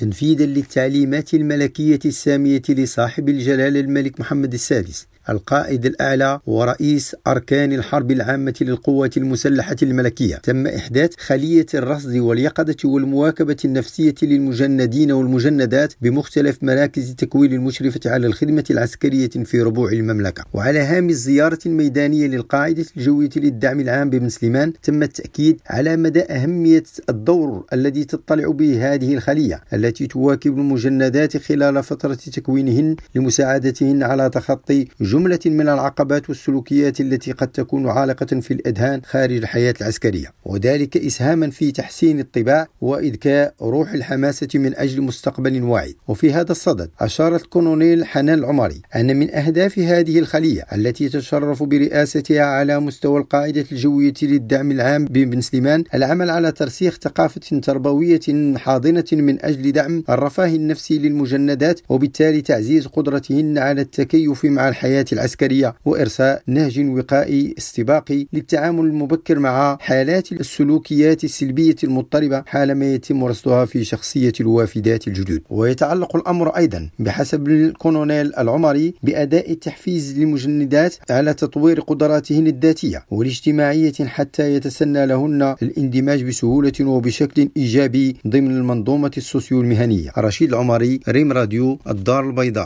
تنفيذا للتعليمات الملكية السامية لصاحب الجلالة الملك محمد السادس. القائد الأعلى ورئيس أركان الحرب العامة للقوات المسلحة الملكية. تم إحداث خلية الرصد واليقظة والمواكبة النفسية للمجندين والمجندات بمختلف مراكز التكوين المشرفة على الخدمة العسكرية في ربوع المملكة. وعلى هامش الزيارة الميدانية للقاعدة الجوية للدعم العام بابن سليمان تم التأكيد على مدى أهمية الدور الذي تطلع به هذه الخلية التي تواكب المجندات خلال فترة تكوينهن لمساعدتهن على تخطي جملة من العقبات والسلوكيات التي قد تكون عالقة في الأذهان خارج الحياة العسكرية وذلك إسهاما في تحسين الطباع وإذكاء روح الحماسة من أجل مستقبل واعد. وفي هذا الصدد أشار الكولونيل حنان العمري أن من أهداف هذه الخلية التي تشرف برئاستها على مستوى القاعدة الجوية للدعم العام بن سليمان العمل على ترسيخ ثقافة تربوية حاضنة من أجل دعم الرفاه النفسي للمجندات وبالتالي تعزيز قدرتهن على التكيف مع الحياة العسكرية وإرساء نهج وقائي استباقي للتعامل المبكر مع حالات السلوكيات السلبية المضطربة حالما يتم رصدها في شخصية الوافدات الجدد. ويتعلق الأمر أيضا بحسب الكولونيل العمري بأداء التحفيز للمجندات على تطوير قدراتهن الذاتية والاجتماعية حتى يتسنى لهن الاندماج بسهولة وبشكل إيجابي ضمن المنظومة ال socio المهنية رشيد العمري ريم راديو الدار البيضاء.